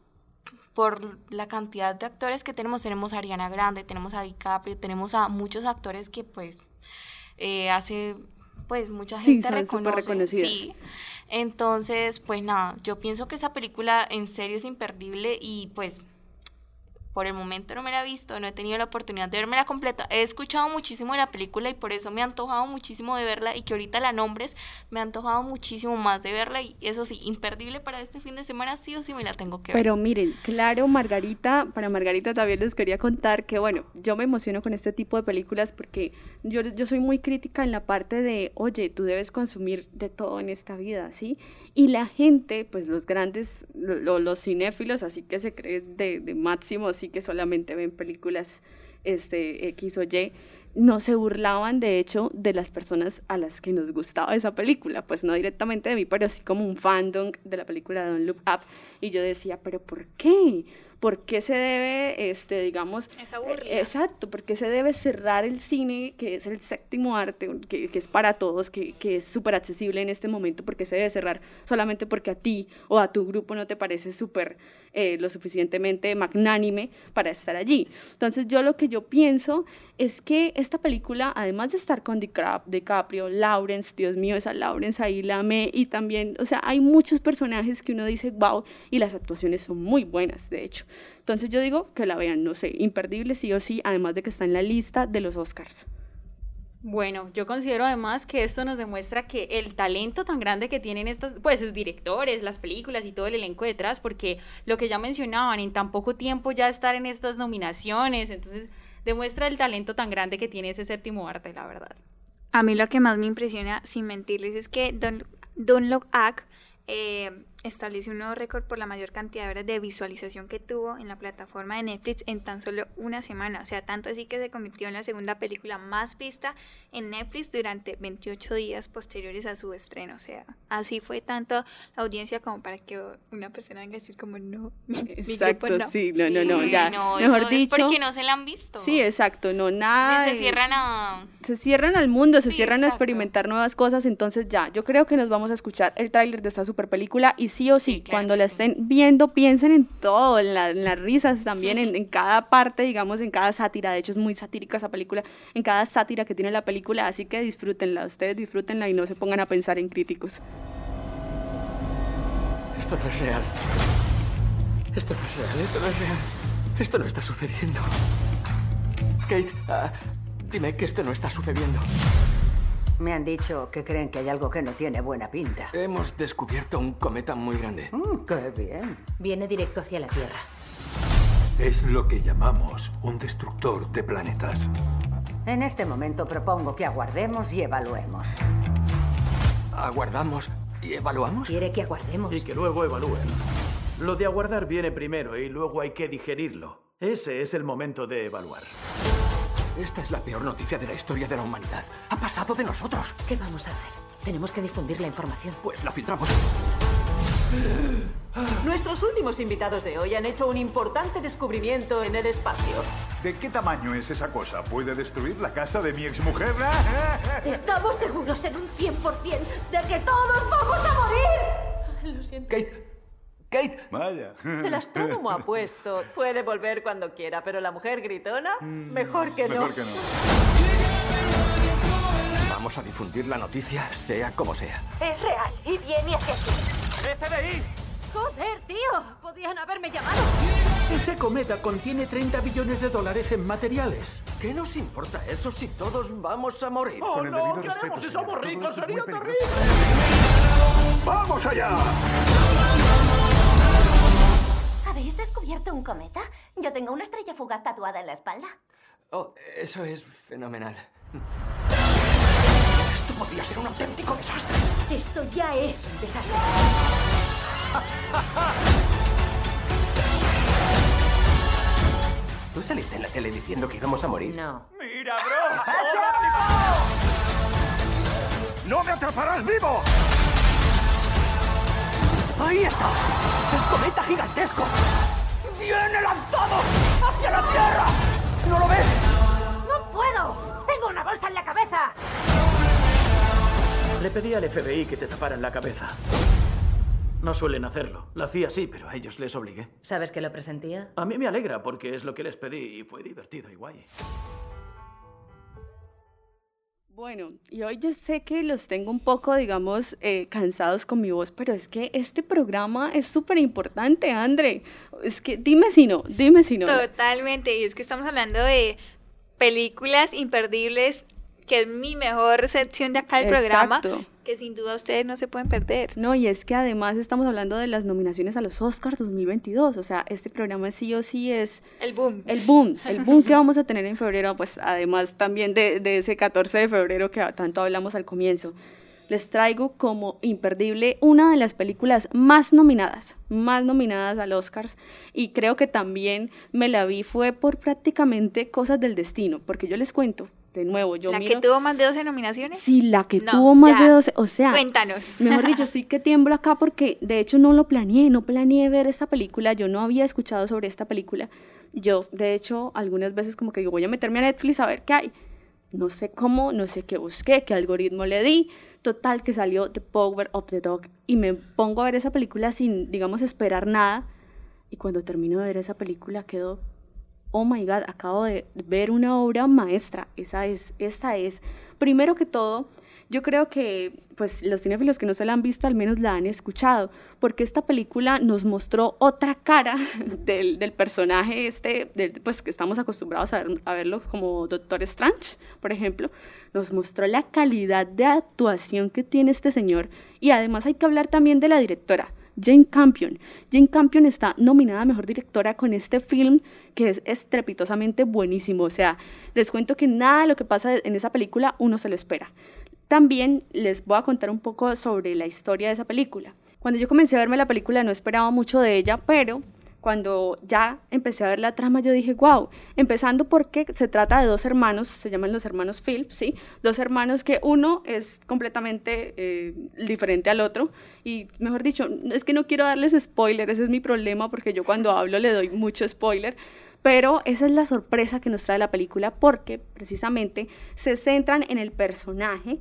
por la cantidad de actores que tenemos. Tenemos a Ariana Grande, tenemos a DiCaprio, tenemos a muchos actores que pues eh, hace pues mucha gente reconoce. Sí. Entonces, pues nada, yo pienso que esa película en serio es imperdible y pues por el momento no me la he visto, no he tenido la oportunidad de verme la completa. He escuchado muchísimo de la película y por eso me ha antojado muchísimo de verla y que ahorita la nombres, me ha antojado muchísimo más de verla y eso sí, imperdible para este fin de semana, sí o sí me la tengo que ver. Pero miren, claro, Margarita, para Margarita también les quería contar que bueno, yo me emociono con este tipo de películas porque yo, yo soy muy crítica en la parte de, oye, tú debes consumir de todo en esta vida, ¿sí? Y la gente, pues los grandes, los cinéfilos, así que se creen de, de máximo, ¿sí? que solamente ven películas este, X o Y, no se burlaban de hecho de las personas a las que nos gustaba esa película, pues no directamente de mí, pero sí como un fandom de la película Don't Look Up y yo decía, pero ¿por qué? ¿Por qué se debe, este, digamos... Esa burla. Eh, exacto, ¿por qué se debe cerrar el cine, que es el séptimo arte, que, que es para todos, que, que es súper accesible en este momento? ¿Por qué se debe cerrar solamente porque a ti o a tu grupo no te parece súper eh, lo suficientemente magnánime para estar allí? Entonces yo lo que yo pienso es que esta película, además de estar con DiCaprio, Lawrence, Dios mío, esa Lawrence ahí la amé, y también, o sea, hay muchos personajes que uno dice, wow, y las actuaciones son muy buenas, de hecho. Entonces yo digo que la vean, no sé, imperdible sí o sí, además de que está en la lista de los Oscars. Bueno, yo considero además que esto nos demuestra que el talento tan grande que tienen estas, pues sus directores, las películas y todo el elenco detrás, porque lo que ya mencionaban, en tan poco tiempo ya estar en estas nominaciones, entonces demuestra el talento tan grande que tiene ese séptimo arte, la verdad. A mí lo que más me impresiona, sin mentirles, es que Don't, Don't Look Up eh, estableció un nuevo récord por la mayor cantidad de horas de visualización que tuvo en la plataforma de Netflix en tan solo una semana. O sea, tanto así que se convirtió en la segunda película más vista en Netflix durante 28 días posteriores a su estreno. O sea, así fue tanto la audiencia como para que una persona venga a decir como no, (laughs) exacto, mi no. sí, no, no, no, Sí, ya, no, mejor eso dicho. Es porque no se la han visto. Sí, exacto, no, nada. Se cierran a... se cierran al mundo, se Sí, cierran a experimentar nuevas cosas, entonces ya, yo creo que nos vamos a escuchar el tráiler de esta super película y sí o sí, cuando la estén viendo, piensen en todo, en, la- en las risas también, en, (laughs) en cada parte, digamos, en cada sátira, de hecho es muy satírica esa película, en cada sátira que tiene la película, así que disfrútenla, ustedes disfrútenla y no se pongan a pensar en críticos. Esto no es real. Esto no es real, esto no es real. Esto no está sucediendo. Kate, ah, dime que esto no está sucediendo. Me han dicho que creen que hay algo que no tiene buena pinta. Hemos descubierto un cometa muy grande. Mm, ¡Qué bien! Viene directo hacia la Tierra. Es lo que llamamos un destructor de planetas. En este momento propongo que aguardemos y evaluemos. ¿Aguardamos y evaluamos? Quiere que aguardemos. Y que luego evalúen. Lo de aguardar viene primero y luego hay que digerirlo. Ese es el momento de evaluar. Esta es la peor noticia de la historia de la humanidad. Ha pasado de nosotros. ¿Qué vamos a hacer? Tenemos que difundir la información. Pues la filtramos. Nuestros últimos invitados de hoy han hecho un importante descubrimiento en el espacio. ¿De qué tamaño es esa cosa? ¿Puede destruir la casa de mi exmujer? (laughs) Estamos seguros en un 100% de que todos vamos a morir. Lo siento. Kate. Kate. Vaya. El astrónomo ha puesto, puede volver cuando quiera, pero la mujer gritona, mejor que no. Mejor que no. Vamos a difundir la noticia, sea como sea. Es real y viene hacia aquí. ¡FBI! Joder, tío. Podían haberme llamado. Ese cometa contiene 30 billones de dólares en materiales. ¿Qué nos importa eso si todos vamos a morir? ¡Oh, Con el no! ¿Qué haremos si somos ricos? ¡Sería terrible! ¡Vamos allá! ¿Habéis descubierto un cometa? Yo tengo una estrella fugaz tatuada en la espalda. Oh, eso es fenomenal. Esto podría ser un auténtico desastre. Esto ya es un desastre. ¿Tú saliste en la tele diciendo que íbamos a morir? No. ¡Mira, bro! ¡No me atraparás vivo! ¡Ahí está! ¡El cometa gigantesco! ¡Viene lanzado hacia la Tierra! ¿No lo ves? ¡No puedo! ¡Tengo una bolsa en la cabeza! Le pedí al FBI que te taparan la cabeza. No suelen hacerlo. La hacía sí, pero a ellos les obligué. ¿Sabes que lo presentía? A mí me alegra porque es lo que les pedí y fue divertido y guay. Bueno, y hoy yo sé que los tengo un poco, digamos, eh, cansados con mi voz, pero es que este programa es súper importante, André. Es que dime si no, dime si no. Totalmente, y es que estamos hablando de películas imperdibles, que es mi mejor sección de acá del programa, Exacto. Que sin duda ustedes no se pueden perder. No, y es que además estamos hablando de las nominaciones a los Oscars 2022, o sea, este programa sí o sí es... El boom. El boom, el boom que vamos a tener en febrero, pues además también de, de ese 14 de febrero que tanto hablamos al comienzo. Les traigo como imperdible una de las películas más nominadas, más nominadas al Oscars, y creo que también me la vi fue por prácticamente cosas del destino, porque yo les cuento, de nuevo, yo ¿La miro... que tuvo más de 12 nominaciones? Sí, la que No, tuvo más ya. de 12, o sea, Cuéntanos. mejor dicho, (laughs) estoy que tiemblo acá porque de hecho no lo planeé, no planeé ver esta película, yo no había escuchado sobre esta película. Yo, de hecho, algunas veces como que digo, voy a meterme a Netflix a ver qué hay. No sé cómo, no sé qué busqué, qué algoritmo le di. Total, que salió The Power of the Dog y me pongo a ver esa película sin, digamos, esperar nada. Y cuando termino de ver esa película quedo oh my god, acabo de ver una obra maestra. Esa es, esta es. Primero que todo, yo creo que pues los cinéfilos que no se la han visto al menos la han escuchado, porque esta película nos mostró otra cara (laughs) del, personaje este, pues que estamos acostumbrados a, a verlo como Doctor Strange, por ejemplo, nos mostró la calidad de actuación que tiene este señor y además hay que hablar también de la directora. Jane Campion. Jane Campion está nominada a Mejor Directora con este film que es estrepitosamente buenísimo. O sea, les cuento que nada de lo que pasa en esa película uno se lo espera. También les voy a contar un poco sobre la historia de esa película. Cuando yo comencé a verme la película no esperaba mucho de ella, pero cuando ya empecé a ver la trama yo dije, wow, empezando porque se trata de dos hermanos, se llaman los hermanos Phillips, ¿sí? Dos hermanos que uno es completamente eh, diferente al otro y mejor dicho, es que no quiero darles spoiler, ese es mi problema porque yo cuando (laughs) hablo le doy mucho spoiler, pero esa es la sorpresa que nos trae la película porque precisamente se centran en el personaje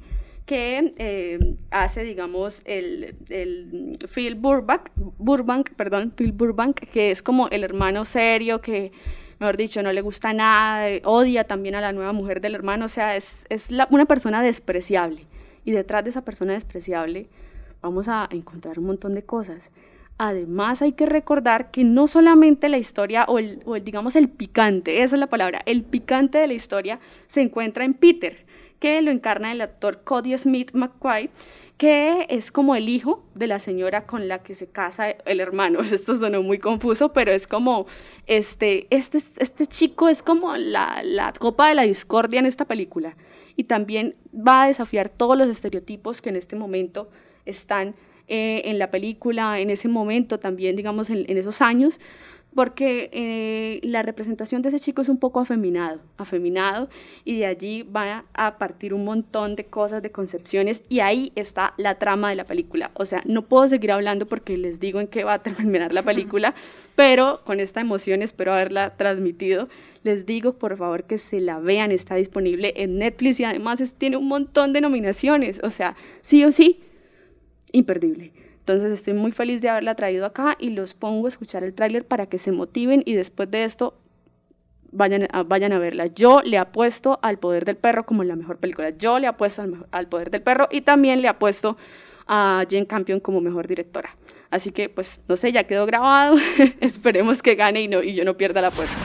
que eh, hace, digamos, el, el Phil Burbank, Burbank, perdón, Phil Burbank, que es como el hermano serio que, mejor dicho, no le gusta nada, eh, odia también a la nueva mujer del hermano, o sea, es, es una persona despreciable. Y detrás de esa persona despreciable vamos a encontrar un montón de cosas. Además hay que recordar que no solamente la historia o el, o el, digamos el picante, esa es la palabra, el picante de la historia se encuentra en Peter, que lo encarna el actor Cody Smith McQuay, que es como el hijo de la señora con la que se casa el hermano. (laughs) Esto sonó muy confuso, pero es como, este, este, este chico es como la, la copa de la discordia en esta película. Y también va a desafiar todos los estereotipos que en este momento están eh, en la película, en ese momento también, digamos, en, en esos años, porque eh, la representación de ese chico es un poco afeminado, afeminado, y de allí va a partir un montón de cosas, de concepciones, y ahí está la trama de la película. O sea, no puedo seguir hablando porque les digo en qué va a terminar la película, (laughs) pero con esta emoción espero haberla transmitido. Les digo, por favor, que se la vean, está disponible en Netflix y además es- tiene un montón de nominaciones, o sea, sí o sí, imperdible. Entonces estoy muy feliz de haberla traído acá y los pongo a escuchar el tráiler para que se motiven y después de esto vayan a, vayan a verla. Yo le apuesto al Poder del Perro como la mejor película. Yo le apuesto al, al Poder del Perro y también le apuesto a Jane Campion como mejor directora. Así que pues no sé, ya quedó grabado. (laughs) Esperemos que gane y, no, y yo no pierda la apuesta.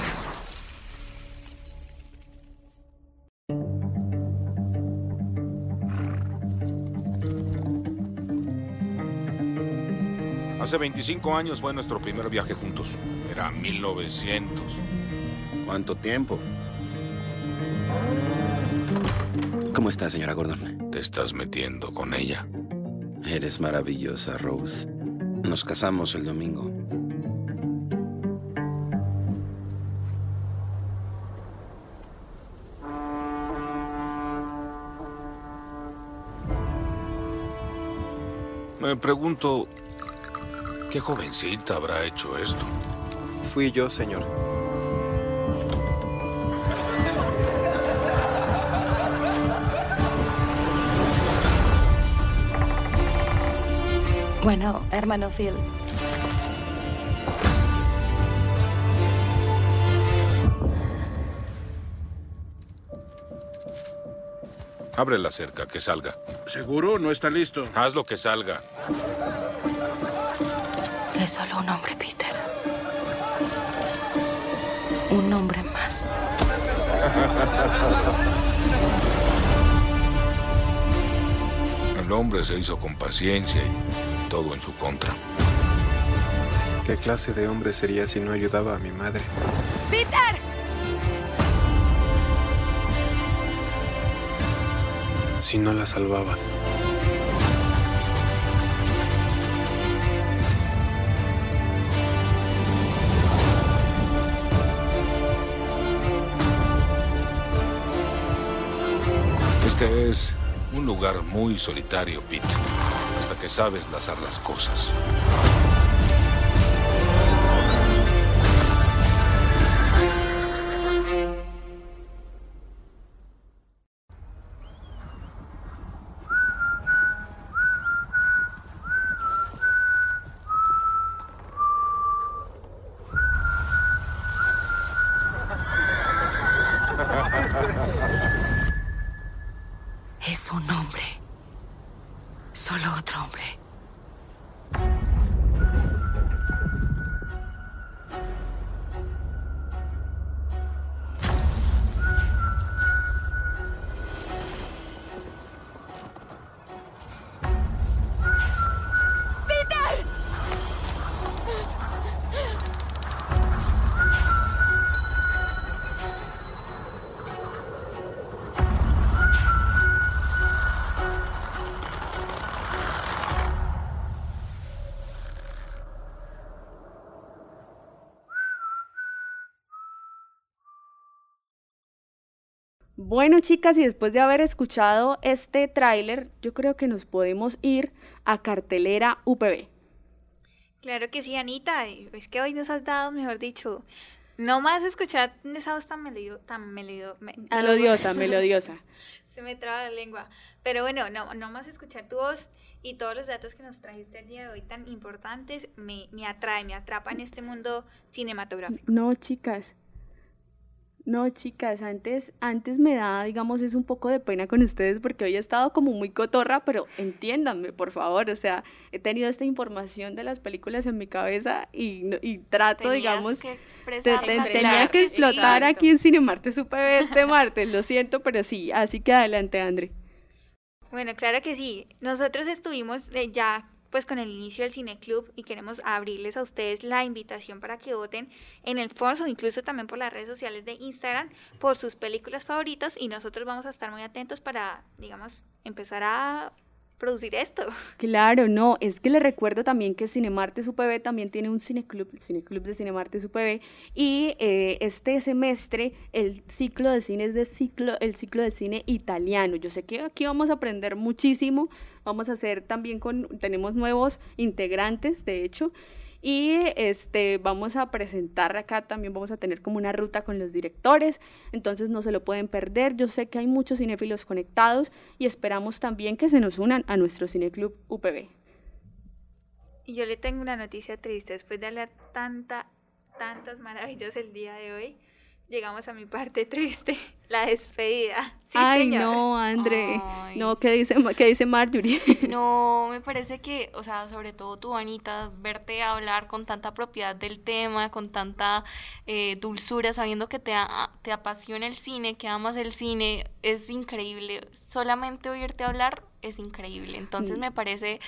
Hace 25 años fue nuestro primer viaje juntos. Era 1900. ¿Cuánto tiempo? ¿Cómo está, señora Gordon? Te estás metiendo con ella. Eres maravillosa, Rose. Nos casamos el domingo. Me pregunto, ¿qué jovencita habrá hecho esto? Fui yo, señor. Bueno, hermano Phil. Abre la cerca, que salga. ¿Seguro? No está listo. Haz lo que salga. Es solo un hombre, Peter. Un hombre más. El hombre se hizo con paciencia y todo en su contra. ¿Qué clase de hombre sería si no ayudaba a mi madre? ¡Peter! Si no la salvaba. Este es un lugar muy solitario, Pete. Hasta que sabes lazar las cosas. Bueno, chicas, y después de haber escuchado este tráiler, yo creo que nos podemos ir a cartelera UPB. Claro que sí, Anita. y Es que hoy nos has dado, mejor dicho, no más escuchar esa voz tan melodido, tan me- Melodiosa, melodiosa. (laughs) Se me traba la lengua. Pero bueno, no, no más escuchar tu voz y todos los datos que nos trajiste el día de hoy tan importantes me, me atrae, me atrapa en este mundo cinematográfico. No, chicas. No, chicas, antes, antes me da, digamos, es un poco de pena con ustedes porque hoy he estado como muy cotorra, pero entiéndanme, por favor. O sea, he tenido esta información de las películas en mi cabeza y, y trato, Tenías digamos, que expresar, te- tenía que sí. explotar aquí en Cinemartes UPB este martes, lo siento, pero sí. Así que adelante, André. Bueno, claro que sí. Nosotros estuvimos eh, ya pues con el inicio del Cine Club y queremos abrirles a ustedes la invitación para que voten en el foro o incluso también por las redes sociales de Instagram por sus películas favoritas y nosotros vamos a estar muy atentos para, digamos, empezar a producir esto. (laughs) Claro, no, es que les recuerdo también que Cinemartes UPB también tiene un cineclub, el cineclub de Cinemartes UPB, y eh, este semestre el ciclo de cine es de ciclo, el ciclo de cine italiano. Yo sé que aquí vamos a aprender muchísimo, vamos a hacer también con, tenemos nuevos integrantes, de hecho, y este vamos a presentar acá también vamos a tener como una ruta con los directores, entonces no se lo pueden perder. Yo sé que hay muchos cinéfilos conectados y esperamos también que se nos unan a nuestro cineclub UPB. Y yo le tengo una noticia triste, después de hablar tanta, tantas maravillas el día de hoy, llegamos a mi parte (laughs) triste, la despedida. Sí, Ay, señor. no, André. No, ¿qué dice, qué dice Marjorie? (laughs) No, me parece que, o sea, sobre todo tú, Anita, verte hablar con tanta propiedad del tema, con tanta eh, dulzura, sabiendo que te, a- te apasiona el cine, que amas el cine, es increíble. Solamente oírte hablar es increíble. Entonces me parece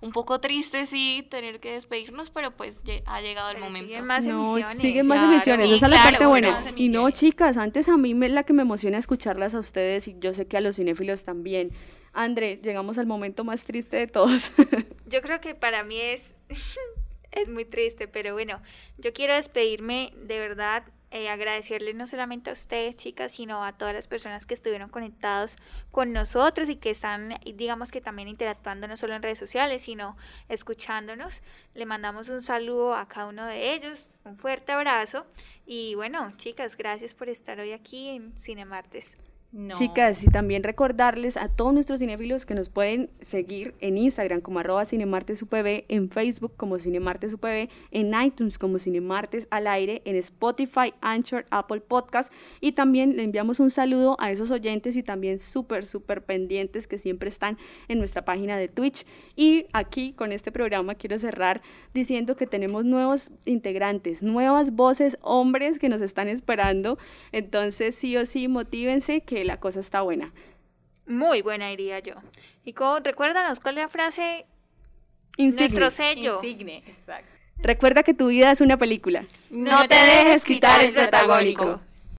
un poco triste, sí, tener que despedirnos, pero pues ha llegado el momento. siguen más No, emisiones. siguen más Claro, emisiones, sí, esa es la claro, parte buena. Y no, chicas, antes a mí me, la que me emociona escucharlas a ustedes, y yo sé que a los cinéfilos también, André, llegamos al momento más triste de todos. (laughs) Yo creo que para mí es, (laughs) es muy triste, pero bueno, yo quiero despedirme de verdad, eh, agradecerles no solamente a ustedes, chicas, sino a todas las personas que estuvieron conectados con nosotros y que están, digamos que también interactuando no solo en redes sociales, sino escuchándonos. Le mandamos un saludo a cada uno de ellos, un fuerte abrazo y bueno, chicas, gracias por estar hoy aquí en Cinemartes. Chicas, y también recordarles a todos nuestros cinéfilos que nos pueden seguir en Instagram como arroba cinemartesupv, en Facebook como cinemartesupv, en iTunes como cinemartes al aire, en Spotify, Anchor, Apple Podcast y también le enviamos un saludo a esos oyentes y también súper, súper pendientes que siempre están en nuestra página de Twitch. Y aquí con este programa quiero cerrar diciendo que tenemos nuevos integrantes, nuevas voces, hombres que nos están esperando. Entonces sí o sí, motívense que la cosa está buena. Muy buena, diría yo. Y como, recuérdanos cuál es la frase. Insigne. Nuestro sello. Insigne, exacto. Recuerda que tu vida es una película. No te dejes quitar el protagónico.